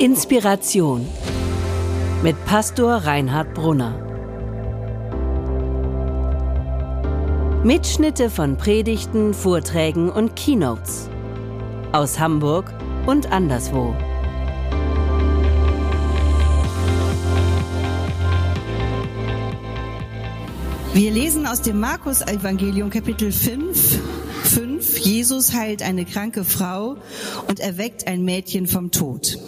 Inspiration mit Pastor Reinhard Brunner. Mitschnitte von Predigten, Vorträgen und Keynotes aus Hamburg und anderswo. Wir lesen aus dem Markus Evangelium Kapitel 5 5, Jesus heilt eine kranke Frau und erweckt ein Mädchen vom Tod.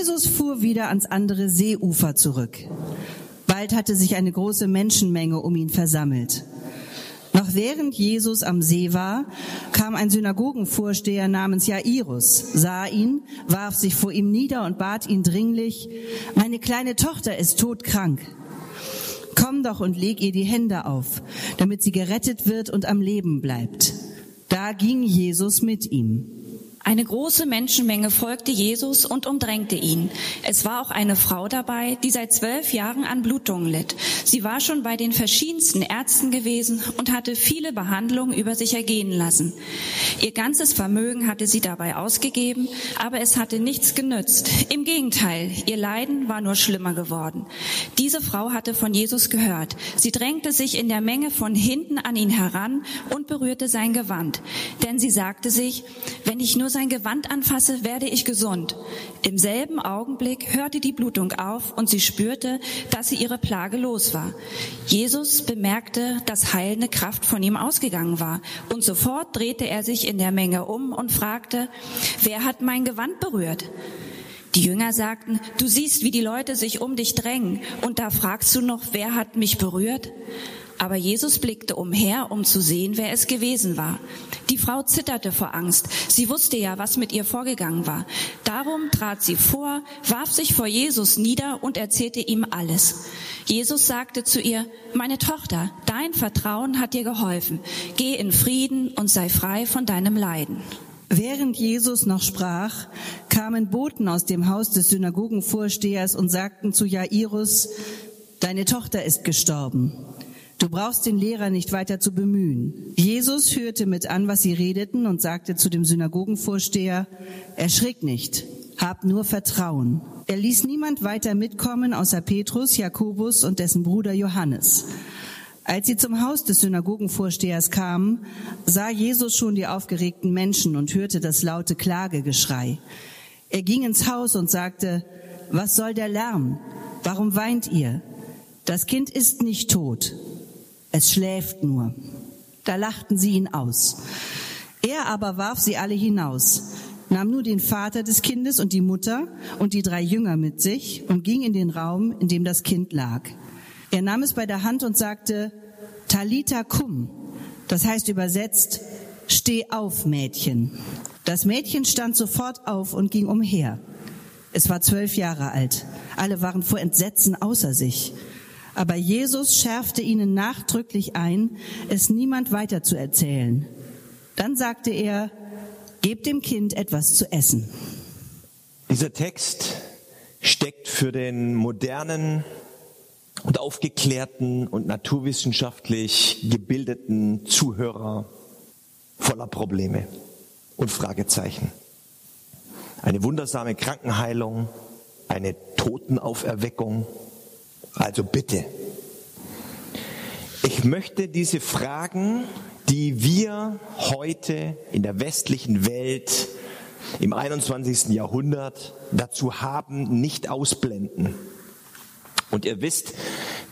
Jesus fuhr wieder ans andere Seeufer zurück. Bald hatte sich eine große Menschenmenge um ihn versammelt. Noch während Jesus am See war, kam ein Synagogenvorsteher namens Jairus, sah ihn, warf sich vor ihm nieder und bat ihn dringlich, meine kleine Tochter ist todkrank. Komm doch und leg ihr die Hände auf, damit sie gerettet wird und am Leben bleibt. Da ging Jesus mit ihm. Eine große Menschenmenge folgte Jesus und umdrängte ihn. Es war auch eine Frau dabei, die seit zwölf Jahren an Blutungen litt. Sie war schon bei den verschiedensten Ärzten gewesen und hatte viele Behandlungen über sich ergehen lassen. Ihr ganzes Vermögen hatte sie dabei ausgegeben, aber es hatte nichts genützt. Im Gegenteil, ihr Leiden war nur schlimmer geworden. Diese Frau hatte von Jesus gehört. Sie drängte sich in der Menge von hinten an ihn heran und berührte sein Gewand. Denn sie sagte sich, wenn ich nur sein Gewand anfasse, werde ich gesund. Im selben Augenblick hörte die Blutung auf und sie spürte, dass sie ihre Plage los war. Jesus bemerkte, dass heilende Kraft von ihm ausgegangen war und sofort drehte er sich in der Menge um und fragte, wer hat mein Gewand berührt? Die Jünger sagten, du siehst, wie die Leute sich um dich drängen und da fragst du noch, wer hat mich berührt? Aber Jesus blickte umher, um zu sehen, wer es gewesen war. Die Frau zitterte vor Angst. Sie wusste ja, was mit ihr vorgegangen war. Darum trat sie vor, warf sich vor Jesus nieder und erzählte ihm alles. Jesus sagte zu ihr, meine Tochter, dein Vertrauen hat dir geholfen. Geh in Frieden und sei frei von deinem Leiden. Während Jesus noch sprach, kamen Boten aus dem Haus des Synagogenvorstehers und sagten zu Jairus, deine Tochter ist gestorben. Du brauchst den Lehrer nicht weiter zu bemühen. Jesus hörte mit an, was sie redeten und sagte zu dem Synagogenvorsteher, erschrick nicht, hab nur Vertrauen. Er ließ niemand weiter mitkommen außer Petrus, Jakobus und dessen Bruder Johannes. Als sie zum Haus des Synagogenvorstehers kamen, sah Jesus schon die aufgeregten Menschen und hörte das laute Klagegeschrei. Er ging ins Haus und sagte, was soll der Lärm? Warum weint ihr? Das Kind ist nicht tot, es schläft nur. Da lachten sie ihn aus. Er aber warf sie alle hinaus, nahm nur den Vater des Kindes und die Mutter und die drei Jünger mit sich und ging in den Raum, in dem das Kind lag. Er nahm es bei der Hand und sagte, Talita cum, das heißt übersetzt, steh auf, Mädchen. Das Mädchen stand sofort auf und ging umher. Es war zwölf Jahre alt. Alle waren vor Entsetzen außer sich. Aber Jesus schärfte ihnen nachdrücklich ein, es niemand weiter zu erzählen. Dann sagte er, gebt dem Kind etwas zu essen. Dieser Text steckt für den modernen und aufgeklärten und naturwissenschaftlich gebildeten Zuhörer voller Probleme und Fragezeichen. Eine wundersame Krankenheilung, eine Totenauferweckung, also bitte. Ich möchte diese Fragen, die wir heute in der westlichen Welt im 21. Jahrhundert dazu haben, nicht ausblenden. Und ihr wisst,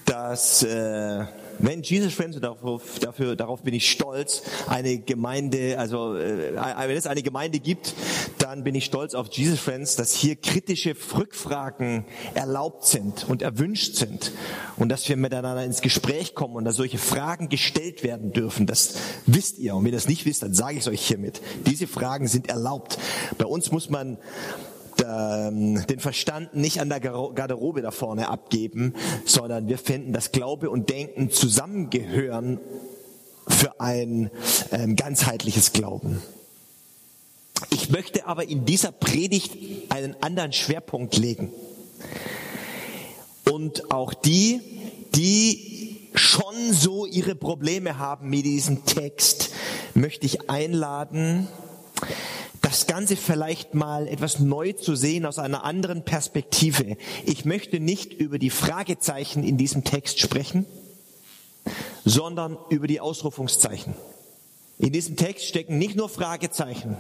dass äh, wenn Jesus Friends, und darauf, dafür, darauf bin ich stolz, eine Gemeinde, also äh, wenn es eine Gemeinde gibt, dann bin ich stolz auf Jesus Friends, dass hier kritische Rückfragen erlaubt sind und erwünscht sind und dass wir miteinander ins Gespräch kommen und dass solche Fragen gestellt werden dürfen. Das wisst ihr. Und wenn ihr das nicht wisst, dann sage ich es euch hiermit. Diese Fragen sind erlaubt. Bei uns muss man ähm, den Verstand nicht an der Garderobe da vorne abgeben, sondern wir finden, dass Glaube und Denken zusammengehören für ein ähm, ganzheitliches Glauben. Ich möchte aber in dieser Predigt einen anderen Schwerpunkt legen. Und auch die, die schon so ihre Probleme haben mit diesem Text, möchte ich einladen, das Ganze vielleicht mal etwas neu zu sehen aus einer anderen Perspektive. Ich möchte nicht über die Fragezeichen in diesem Text sprechen, sondern über die Ausrufungszeichen. In diesem Text stecken nicht nur Fragezeichen,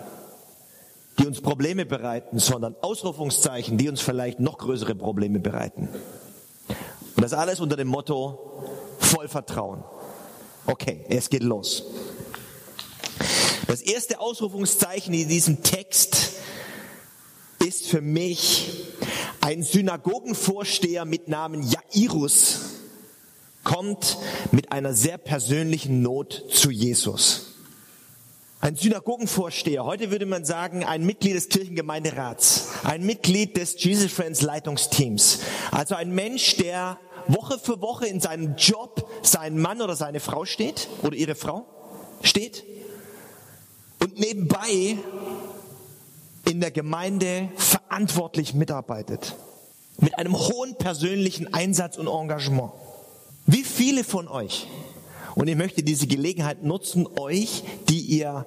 die uns Probleme bereiten, sondern Ausrufungszeichen, die uns vielleicht noch größere Probleme bereiten. Und das alles unter dem Motto voll Vertrauen. Okay, es geht los. Das erste Ausrufungszeichen in diesem Text ist für mich ein Synagogenvorsteher mit Namen Jairus kommt mit einer sehr persönlichen Not zu Jesus. Ein Synagogenvorsteher, heute würde man sagen, ein Mitglied des Kirchengemeinderats, ein Mitglied des Jesus Friends Leitungsteams. Also ein Mensch, der Woche für Woche in seinem Job seinen Mann oder seine Frau steht oder ihre Frau steht und nebenbei in der Gemeinde verantwortlich mitarbeitet. Mit einem hohen persönlichen Einsatz und Engagement. Wie viele von euch, und ich möchte diese Gelegenheit nutzen, euch, die ihr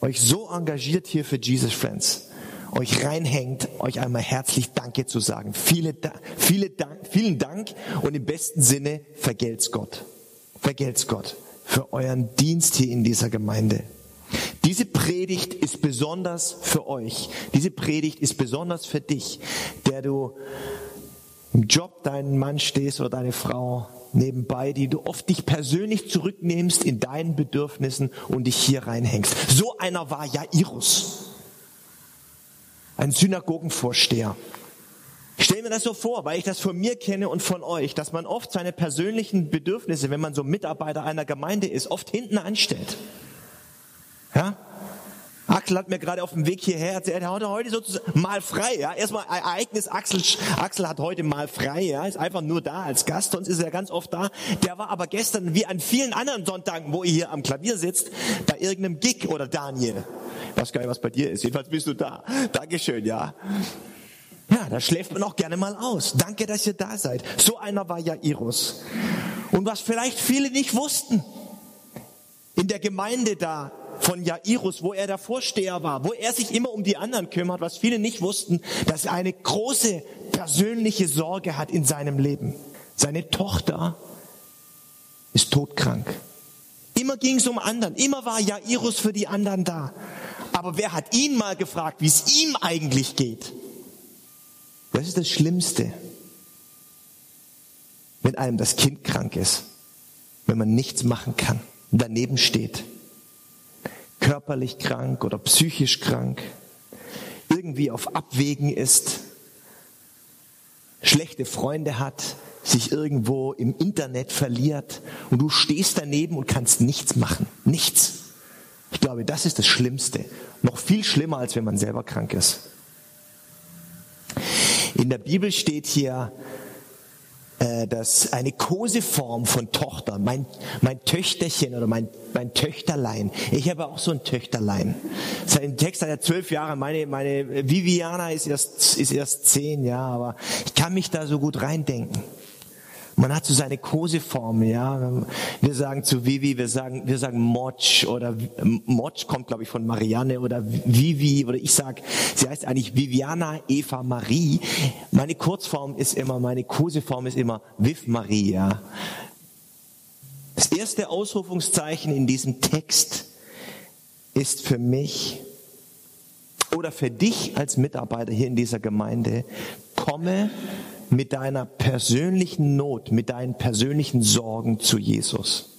euch so engagiert hier für Jesus Friends, euch reinhängt, euch einmal herzlich Danke zu sagen. Viele, viele vielen Dank und im besten Sinne vergelt's Gott. Vergelt's Gott für euren Dienst hier in dieser Gemeinde. Diese Predigt ist besonders für euch. Diese Predigt ist besonders für dich, der du im Job deinen Mann stehst oder deine Frau nebenbei, die du oft dich persönlich zurücknimmst in deinen Bedürfnissen und dich hier reinhängst. So einer war Jairus. Ein Synagogenvorsteher. Ich stelle mir das so vor, weil ich das von mir kenne und von euch, dass man oft seine persönlichen Bedürfnisse, wenn man so Mitarbeiter einer Gemeinde ist, oft hinten anstellt. Ja? Axel hat mir gerade auf dem Weg hierher erzählt, er hat heute sozusagen mal frei. Ja? Erstmal Ereignis, Axel, Axel hat heute mal frei, ja? ist einfach nur da als Gast, sonst ist er ganz oft da. Der war aber gestern, wie an vielen anderen Sonntagen, wo ihr hier am Klavier sitzt, bei irgendeinem Gig oder Daniel. Ich weiß gar nicht, was bei dir ist. Jedenfalls bist du da. Dankeschön, ja. Ja, da schläft man auch gerne mal aus. Danke, dass ihr da seid. So einer war Jairus. Und was vielleicht viele nicht wussten, in der Gemeinde da von Jairus, wo er der Vorsteher war, wo er sich immer um die anderen kümmert, was viele nicht wussten, dass er eine große persönliche Sorge hat in seinem Leben. Seine Tochter ist todkrank. Immer ging es um anderen, immer war Jairus für die anderen da. Aber wer hat ihn mal gefragt, wie es ihm eigentlich geht? Das ist das Schlimmste, wenn einem das Kind krank ist, wenn man nichts machen kann, daneben steht körperlich krank oder psychisch krank, irgendwie auf Abwägen ist, schlechte Freunde hat, sich irgendwo im Internet verliert und du stehst daneben und kannst nichts machen. Nichts. Ich glaube, das ist das Schlimmste. Noch viel schlimmer, als wenn man selber krank ist. In der Bibel steht hier, äh, das eine Koseform von Tochter, mein, mein Töchterchen oder mein, mein Töchterlein. Ich habe auch so ein Töchterlein. Sein Text hat ja zwölf Jahre, meine, meine Viviana ist erst, ist erst zehn, ja, aber ich kann mich da so gut reindenken. Man hat so seine Koseform, ja. Wir sagen zu Vivi, wir sagen, wir sagen Motsch oder Motsch kommt, glaube ich, von Marianne oder Vivi oder ich sag, sie heißt eigentlich Viviana Eva Marie. Meine Kurzform ist immer, meine Koseform ist immer Viv Marie, ja. Das erste Ausrufungszeichen in diesem Text ist für mich oder für dich als Mitarbeiter hier in dieser Gemeinde, komme mit deiner persönlichen Not, mit deinen persönlichen Sorgen zu Jesus.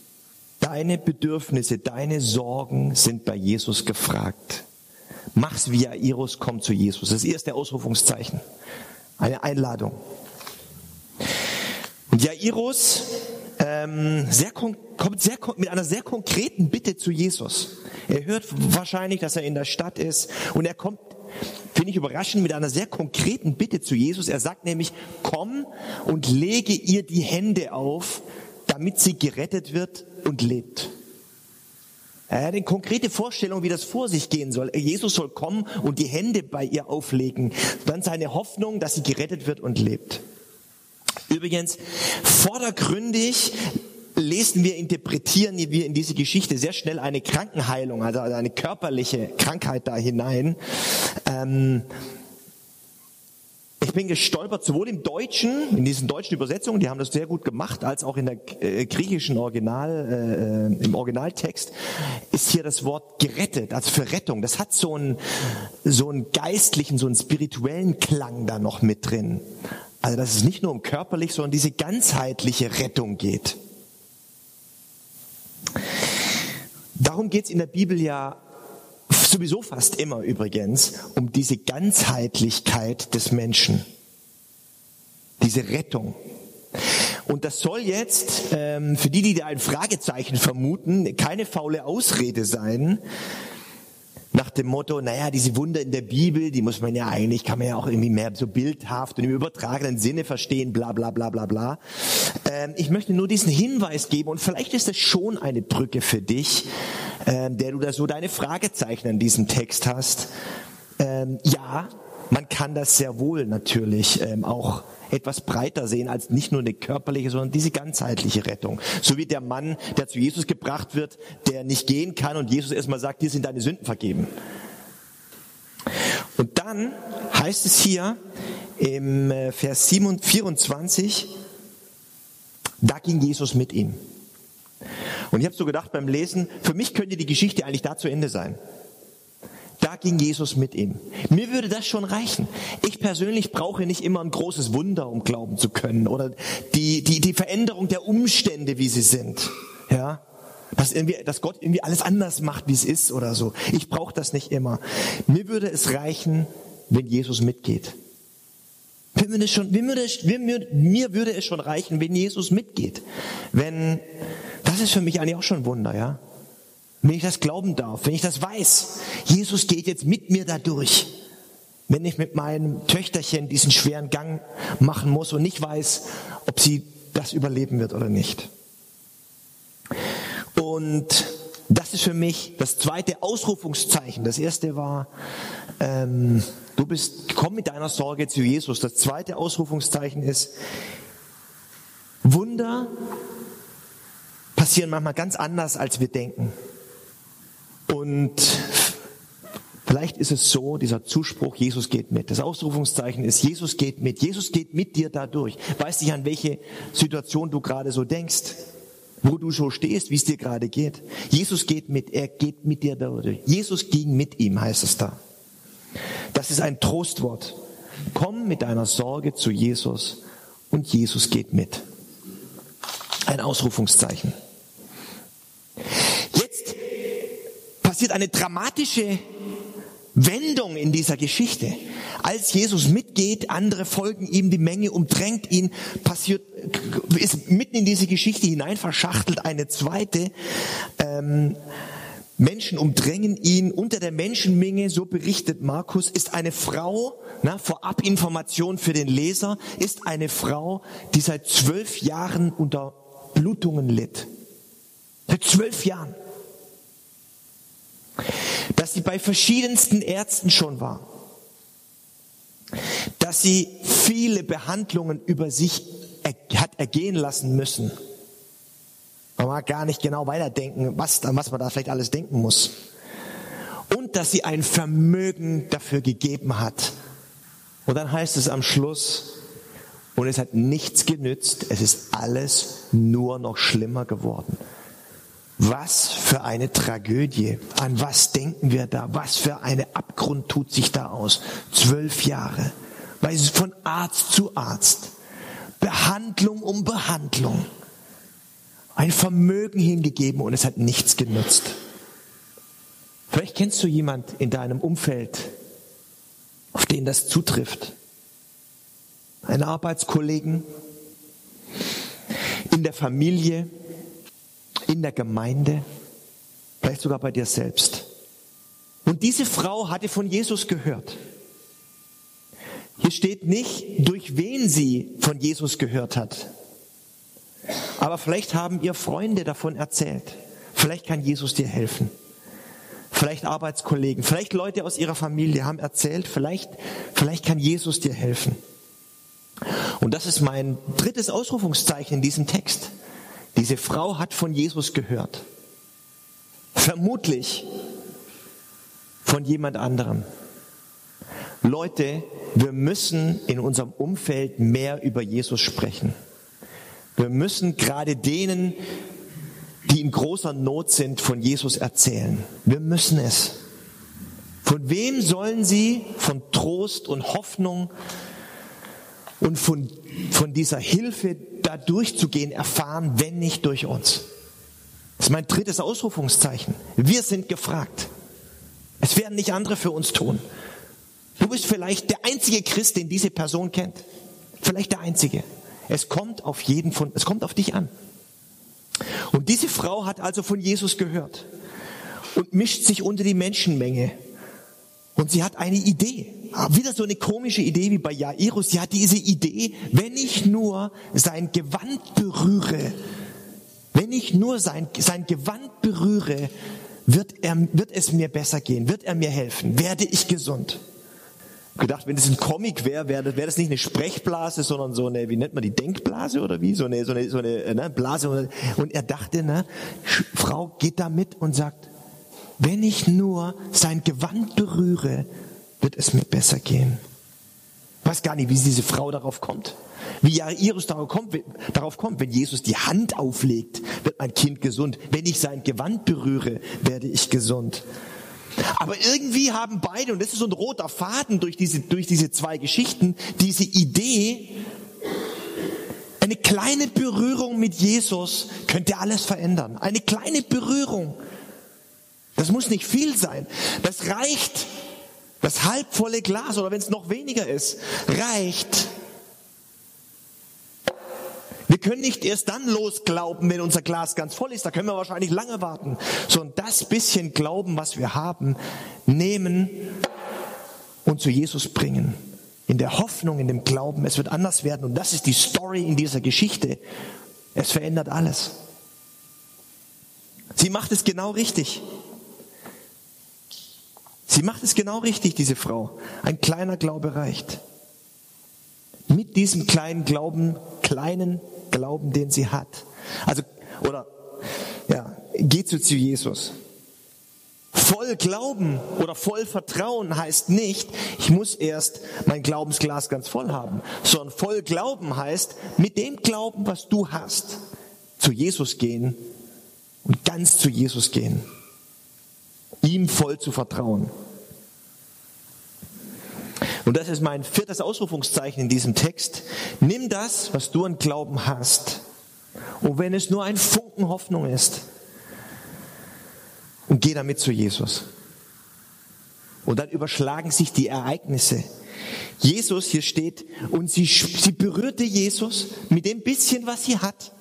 Deine Bedürfnisse, deine Sorgen sind bei Jesus gefragt. Mach's wie Jairus, komm zu Jesus. Das ist erst der Ausrufungszeichen. Eine Einladung. Und Jairus ähm, sehr, kommt sehr, mit einer sehr konkreten Bitte zu Jesus. Er hört wahrscheinlich, dass er in der Stadt ist und er kommt finde ich überraschend, mit einer sehr konkreten Bitte zu Jesus. Er sagt nämlich, komm und lege ihr die Hände auf, damit sie gerettet wird und lebt. Er hat eine konkrete Vorstellung, wie das vor sich gehen soll. Jesus soll kommen und die Hände bei ihr auflegen. Dann seine Hoffnung, dass sie gerettet wird und lebt. Übrigens, vordergründig lesen wir, interpretieren wir in diese Geschichte sehr schnell eine Krankenheilung, also eine körperliche Krankheit da hinein. Ähm, ich bin gestolpert, sowohl im Deutschen, in diesen deutschen Übersetzungen, die haben das sehr gut gemacht, als auch in der äh, griechischen Original, äh, im Originaltext ist hier das Wort gerettet, also für Rettung. Das hat so einen, so einen geistlichen, so einen spirituellen Klang da noch mit drin. Also dass es nicht nur um körperlich, sondern diese ganzheitliche Rettung geht. Darum geht es in der Bibel ja sowieso fast immer übrigens um diese Ganzheitlichkeit des Menschen, diese Rettung. Und das soll jetzt, ähm, für die, die da ein Fragezeichen vermuten, keine faule Ausrede sein, nach dem Motto, naja, diese Wunder in der Bibel, die muss man ja eigentlich, kann man ja auch irgendwie mehr so bildhaft und im übertragenen Sinne verstehen, bla bla bla bla bla. Ähm, ich möchte nur diesen Hinweis geben und vielleicht ist das schon eine Brücke für dich, ähm, der du da so deine Fragezeichen an diesem Text hast. Ähm, ja, man kann das sehr wohl natürlich ähm, auch etwas breiter sehen als nicht nur eine körperliche, sondern diese ganzheitliche Rettung. So wie der Mann, der zu Jesus gebracht wird, der nicht gehen kann und Jesus erstmal sagt, dir sind deine Sünden vergeben. Und dann heißt es hier im äh, Vers 24, da ging Jesus mit ihm. Und ich habe so gedacht beim Lesen, für mich könnte die Geschichte eigentlich da zu Ende sein. Da ging Jesus mit ihm. Mir würde das schon reichen. Ich persönlich brauche nicht immer ein großes Wunder, um glauben zu können oder die, die, die Veränderung der Umstände, wie sie sind. Ja, dass, irgendwie, dass Gott irgendwie alles anders macht, wie es ist oder so. Ich brauche das nicht immer. Mir würde es reichen, wenn Jesus mitgeht. Mir würde, schon, mir, würde, mir, mir würde es schon reichen, wenn Jesus mitgeht. Wenn, das ist für mich eigentlich auch schon ein Wunder, ja. Wenn ich das glauben darf, wenn ich das weiß, Jesus geht jetzt mit mir da durch. Wenn ich mit meinem Töchterchen diesen schweren Gang machen muss und nicht weiß, ob sie das überleben wird oder nicht. Und das ist für mich das zweite Ausrufungszeichen. Das erste war, ähm, du bist, komm mit deiner Sorge zu Jesus. Das zweite Ausrufungszeichen ist, Wunder passieren manchmal ganz anders, als wir denken. Und vielleicht ist es so, dieser Zuspruch, Jesus geht mit. Das Ausrufungszeichen ist, Jesus geht mit. Jesus geht mit dir dadurch. Weißt nicht, an welche Situation du gerade so denkst, wo du so stehst, wie es dir gerade geht. Jesus geht mit, er geht mit dir dadurch. Jesus ging mit ihm, heißt es da. Das ist ein Trostwort. Komm mit deiner Sorge zu Jesus und Jesus geht mit. Ein Ausrufungszeichen. Passiert eine dramatische Wendung in dieser Geschichte. Als Jesus mitgeht, andere folgen ihm, die Menge umdrängt ihn, passiert, ist mitten in diese Geschichte hinein verschachtelt eine zweite. Ähm, Menschen umdrängen ihn. Unter der Menschenmenge, so berichtet Markus, ist eine Frau, na, vorab Information für den Leser, ist eine Frau, die seit zwölf Jahren unter Blutungen litt. Seit zwölf Jahren dass sie bei verschiedensten Ärzten schon war, dass sie viele Behandlungen über sich hat ergehen lassen müssen. Man mag gar nicht genau weiterdenken, was, was man da vielleicht alles denken muss. Und dass sie ein Vermögen dafür gegeben hat. Und dann heißt es am Schluss, und es hat nichts genützt, es ist alles nur noch schlimmer geworden. Was für eine Tragödie. An was denken wir da? Was für eine Abgrund tut sich da aus? Zwölf Jahre. Weil es von Arzt zu Arzt. Behandlung um Behandlung. Ein Vermögen hingegeben und es hat nichts genutzt. Vielleicht kennst du jemand in deinem Umfeld, auf den das zutrifft. Einen Arbeitskollegen, in der Familie, in der Gemeinde, vielleicht sogar bei dir selbst. Und diese Frau hatte von Jesus gehört. Hier steht nicht, durch wen sie von Jesus gehört hat. Aber vielleicht haben ihr Freunde davon erzählt. Vielleicht kann Jesus dir helfen. Vielleicht Arbeitskollegen, vielleicht Leute aus ihrer Familie haben erzählt, vielleicht, vielleicht kann Jesus dir helfen. Und das ist mein drittes Ausrufungszeichen in diesem Text. Diese Frau hat von Jesus gehört. Vermutlich von jemand anderem. Leute, wir müssen in unserem Umfeld mehr über Jesus sprechen. Wir müssen gerade denen, die in großer Not sind, von Jesus erzählen. Wir müssen es. Von wem sollen sie von Trost und Hoffnung und von, von dieser Hilfe da durchzugehen erfahren, wenn nicht durch uns? Das ist mein drittes Ausrufungszeichen. Wir sind gefragt. Es werden nicht andere für uns tun. Du bist vielleicht der einzige Christ, den diese Person kennt. Vielleicht der einzige. Es kommt auf jeden von, es kommt auf dich an. Und diese Frau hat also von Jesus gehört und mischt sich unter die Menschenmenge. Und sie hat eine Idee. Wieder so eine komische Idee wie bei Jairus. Hat diese Idee, wenn ich nur sein Gewand berühre, wenn ich nur sein, sein Gewand berühre, wird, er, wird es mir besser gehen, wird er mir helfen, werde ich gesund gedacht, wenn es ein Comic wäre, wäre wär das nicht eine Sprechblase, sondern so eine, wie nennt man die, Denkblase oder wie? So eine, so eine, so eine äh, ne, Blase. Und er dachte, ne, Frau geht da mit und sagt, wenn ich nur sein Gewand berühre, wird es mir besser gehen. Ich weiß gar nicht, wie diese Frau darauf kommt. Wie Jairus darauf kommt, darauf kommt, wenn Jesus die Hand auflegt, wird mein Kind gesund. Wenn ich sein Gewand berühre, werde ich gesund. Aber irgendwie haben beide, und das ist so ein roter Faden durch diese, durch diese zwei Geschichten, diese Idee, eine kleine Berührung mit Jesus könnte alles verändern. Eine kleine Berührung. Das muss nicht viel sein. Das reicht. Das halbvolle Glas oder wenn es noch weniger ist, reicht, wir können nicht erst dann losglauben, wenn unser Glas ganz voll ist. Da können wir wahrscheinlich lange warten. Sondern das bisschen Glauben, was wir haben, nehmen und zu Jesus bringen. In der Hoffnung, in dem Glauben, es wird anders werden. Und das ist die Story in dieser Geschichte. Es verändert alles. Sie macht es genau richtig. Sie macht es genau richtig, diese Frau. Ein kleiner Glaube reicht. Mit diesem kleinen Glauben, kleinen Glauben, den sie hat. Also, oder, ja, geht zu Jesus. Voll Glauben oder voll Vertrauen heißt nicht, ich muss erst mein Glaubensglas ganz voll haben, sondern voll Glauben heißt, mit dem Glauben, was du hast, zu Jesus gehen und ganz zu Jesus gehen. Ihm voll zu vertrauen. Und das ist mein viertes Ausrufungszeichen in diesem Text. Nimm das, was du an Glauben hast. Und wenn es nur ein Funken Hoffnung ist, und geh damit zu Jesus. Und dann überschlagen sich die Ereignisse. Jesus, hier steht, und sie, sie berührte Jesus mit dem bisschen, was sie hat.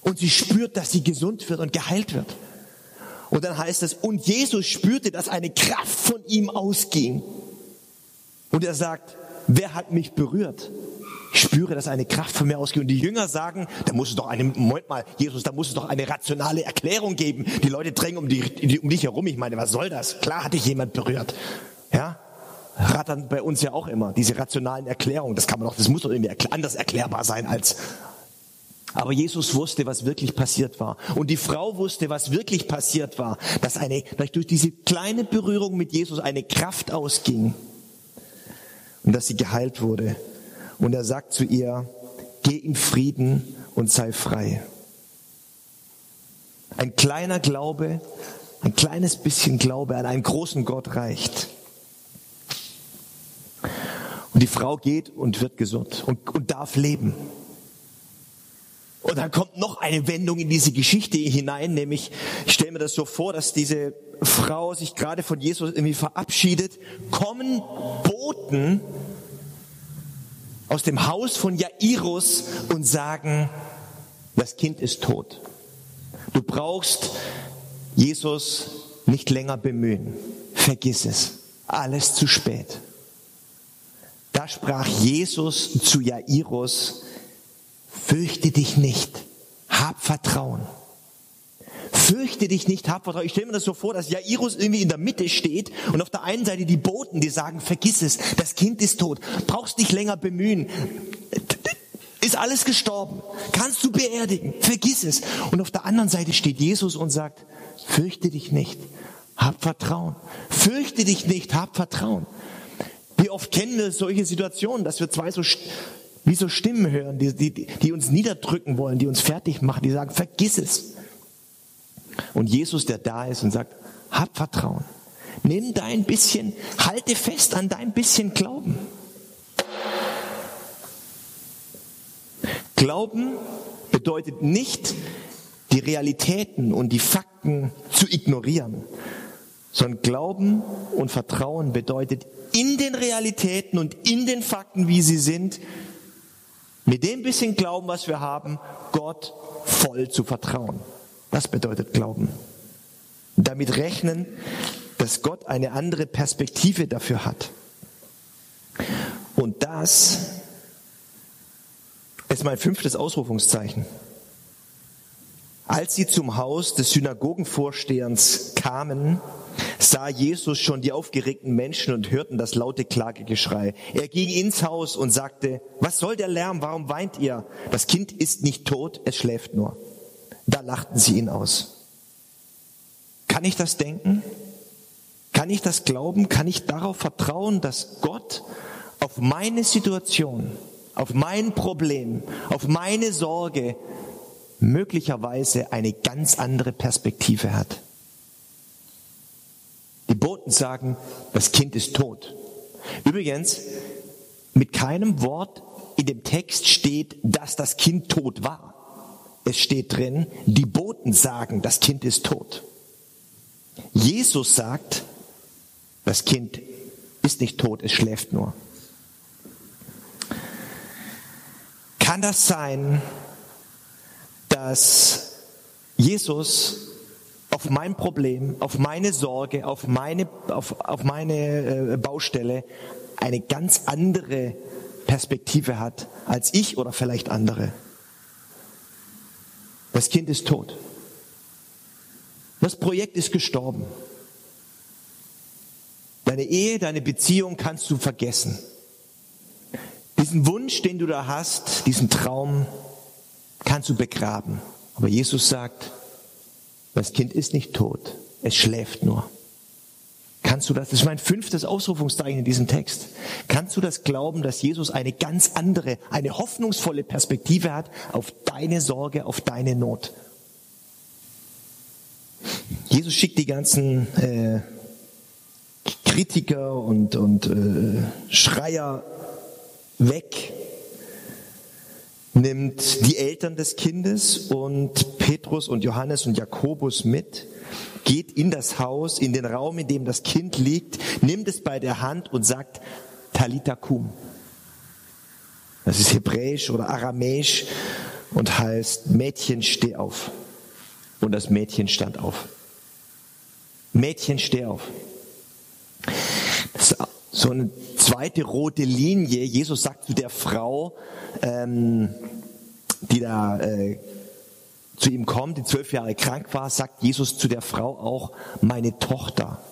Und sie spürt, dass sie gesund wird und geheilt wird. Und dann heißt es, und Jesus spürte, dass eine Kraft von ihm ausging. Und er sagt, wer hat mich berührt? Ich spüre, dass eine Kraft von mir ausgeht. Und die Jünger sagen, da muss es doch eine, Moment mal, Jesus, da muss es doch eine rationale Erklärung geben. Die Leute drängen um, die, um dich herum. Ich meine, was soll das? Klar hat dich jemand berührt. Ja? Rattern bei uns ja auch immer. Diese rationalen Erklärungen. Das kann man doch, das muss doch irgendwie anders erklärbar sein als, aber Jesus wusste, was wirklich passiert war. Und die Frau wusste, was wirklich passiert war. Dass eine, dass durch diese kleine Berührung mit Jesus eine Kraft ausging und dass sie geheilt wurde. Und er sagt zu ihr, geh in Frieden und sei frei. Ein kleiner Glaube, ein kleines bisschen Glaube an einen großen Gott reicht. Und die Frau geht und wird gesund und, und darf leben. Und dann kommt noch eine Wendung in diese Geschichte hinein, nämlich, ich stelle mir das so vor, dass diese Frau sich gerade von Jesus irgendwie verabschiedet, kommen Boten aus dem Haus von Jairus und sagen, das Kind ist tot. Du brauchst Jesus nicht länger bemühen. Vergiss es. Alles zu spät. Da sprach Jesus zu Jairus, fürchte dich nicht, hab Vertrauen. Fürchte dich nicht, hab Vertrauen. Ich stelle mir das so vor, dass Jairus irgendwie in der Mitte steht und auf der einen Seite die Boten, die sagen, vergiss es, das Kind ist tot, brauchst nicht länger bemühen. ist alles gestorben. Kannst du beerdigen. Vergiss es. Und auf der anderen Seite steht Jesus und sagt, fürchte dich nicht. Hab Vertrauen. Fürchte dich nicht. Hab Vertrauen. Wie oft kennen wir solche Situationen, dass wir zwei so, wie so Stimmen hören, die, die, die uns niederdrücken wollen, die uns fertig machen, die sagen, vergiss es. Und Jesus, der da ist und sagt, hab Vertrauen. Nimm dein bisschen, halte fest an dein bisschen Glauben. Glauben bedeutet nicht, die Realitäten und die Fakten zu ignorieren, sondern Glauben und Vertrauen bedeutet, in den Realitäten und in den Fakten, wie sie sind, mit dem bisschen Glauben, was wir haben, Gott voll zu vertrauen. Das bedeutet Glauben. Damit rechnen, dass Gott eine andere Perspektive dafür hat. Und das ist mein fünftes Ausrufungszeichen. Als sie zum Haus des Synagogenvorstehers kamen, sah Jesus schon die aufgeregten Menschen und hörten das laute Klagegeschrei. Er ging ins Haus und sagte, was soll der Lärm, warum weint ihr? Das Kind ist nicht tot, es schläft nur. Da lachten sie ihn aus. Kann ich das denken? Kann ich das glauben? Kann ich darauf vertrauen, dass Gott auf meine Situation, auf mein Problem, auf meine Sorge möglicherweise eine ganz andere Perspektive hat? Die Boten sagen, das Kind ist tot. Übrigens, mit keinem Wort in dem Text steht, dass das Kind tot war. Es steht drin, die Boten sagen, das Kind ist tot. Jesus sagt, das Kind ist nicht tot, es schläft nur. Kann das sein, dass Jesus auf mein Problem, auf meine Sorge, auf meine, auf, auf meine äh, Baustelle eine ganz andere Perspektive hat als ich oder vielleicht andere? Das Kind ist tot. Das Projekt ist gestorben. Deine Ehe, deine Beziehung kannst du vergessen. Diesen Wunsch, den du da hast, diesen Traum, kannst du begraben. Aber Jesus sagt, das Kind ist nicht tot, es schläft nur. Kannst du das? Das ist mein fünftes Ausrufungszeichen in diesem Text. Kannst du das glauben, dass Jesus eine ganz andere, eine hoffnungsvolle Perspektive hat auf deine Sorge, auf deine Not? Jesus schickt die ganzen äh, Kritiker und, und äh, Schreier weg, nimmt die Eltern des Kindes und Petrus und Johannes und Jakobus mit, geht in das Haus, in den Raum, in dem das Kind liegt, nimmt es bei der Hand und sagt, Talita kum. Das ist hebräisch oder aramäisch und heißt, Mädchen, steh auf. Und das Mädchen stand auf. Mädchen, steh auf. Das ist so eine zweite rote Linie. Jesus sagt zu der Frau, ähm, die da äh, zu ihm kommt, die zwölf Jahre krank war, sagt Jesus zu der Frau auch, meine Tochter.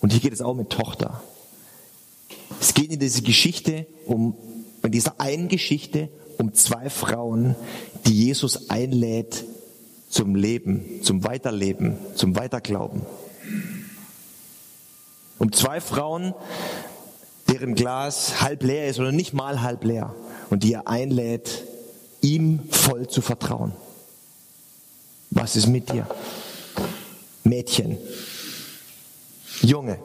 Und hier geht es auch mit Tochter. Es geht in dieser Geschichte um, in dieser einen Geschichte um zwei Frauen, die Jesus einlädt zum Leben, zum Weiterleben, zum Weiterglauben. Um zwei Frauen, deren Glas halb leer ist oder nicht mal halb leer und die er einlädt, ihm voll zu vertrauen. Was ist mit dir? Mädchen, Junge,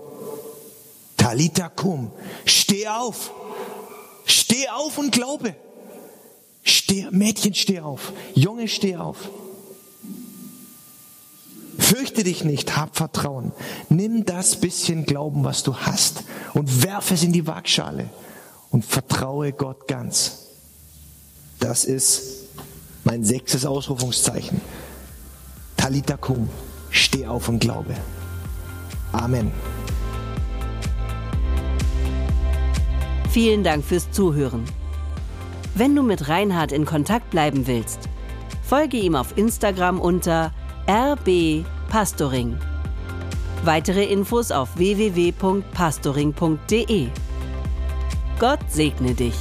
Talita kum, steh auf, steh auf und glaube. Steh, Mädchen, steh auf, Junge, steh auf. Fürchte dich nicht, hab Vertrauen. Nimm das bisschen Glauben, was du hast und werf es in die Waagschale und vertraue Gott ganz. Das ist mein sechstes Ausrufungszeichen. Talita kum, steh auf und glaube. Amen. Vielen Dank fürs Zuhören. Wenn du mit Reinhard in Kontakt bleiben willst, folge ihm auf Instagram unter RB Pastoring. Weitere Infos auf www.pastoring.de. Gott segne dich.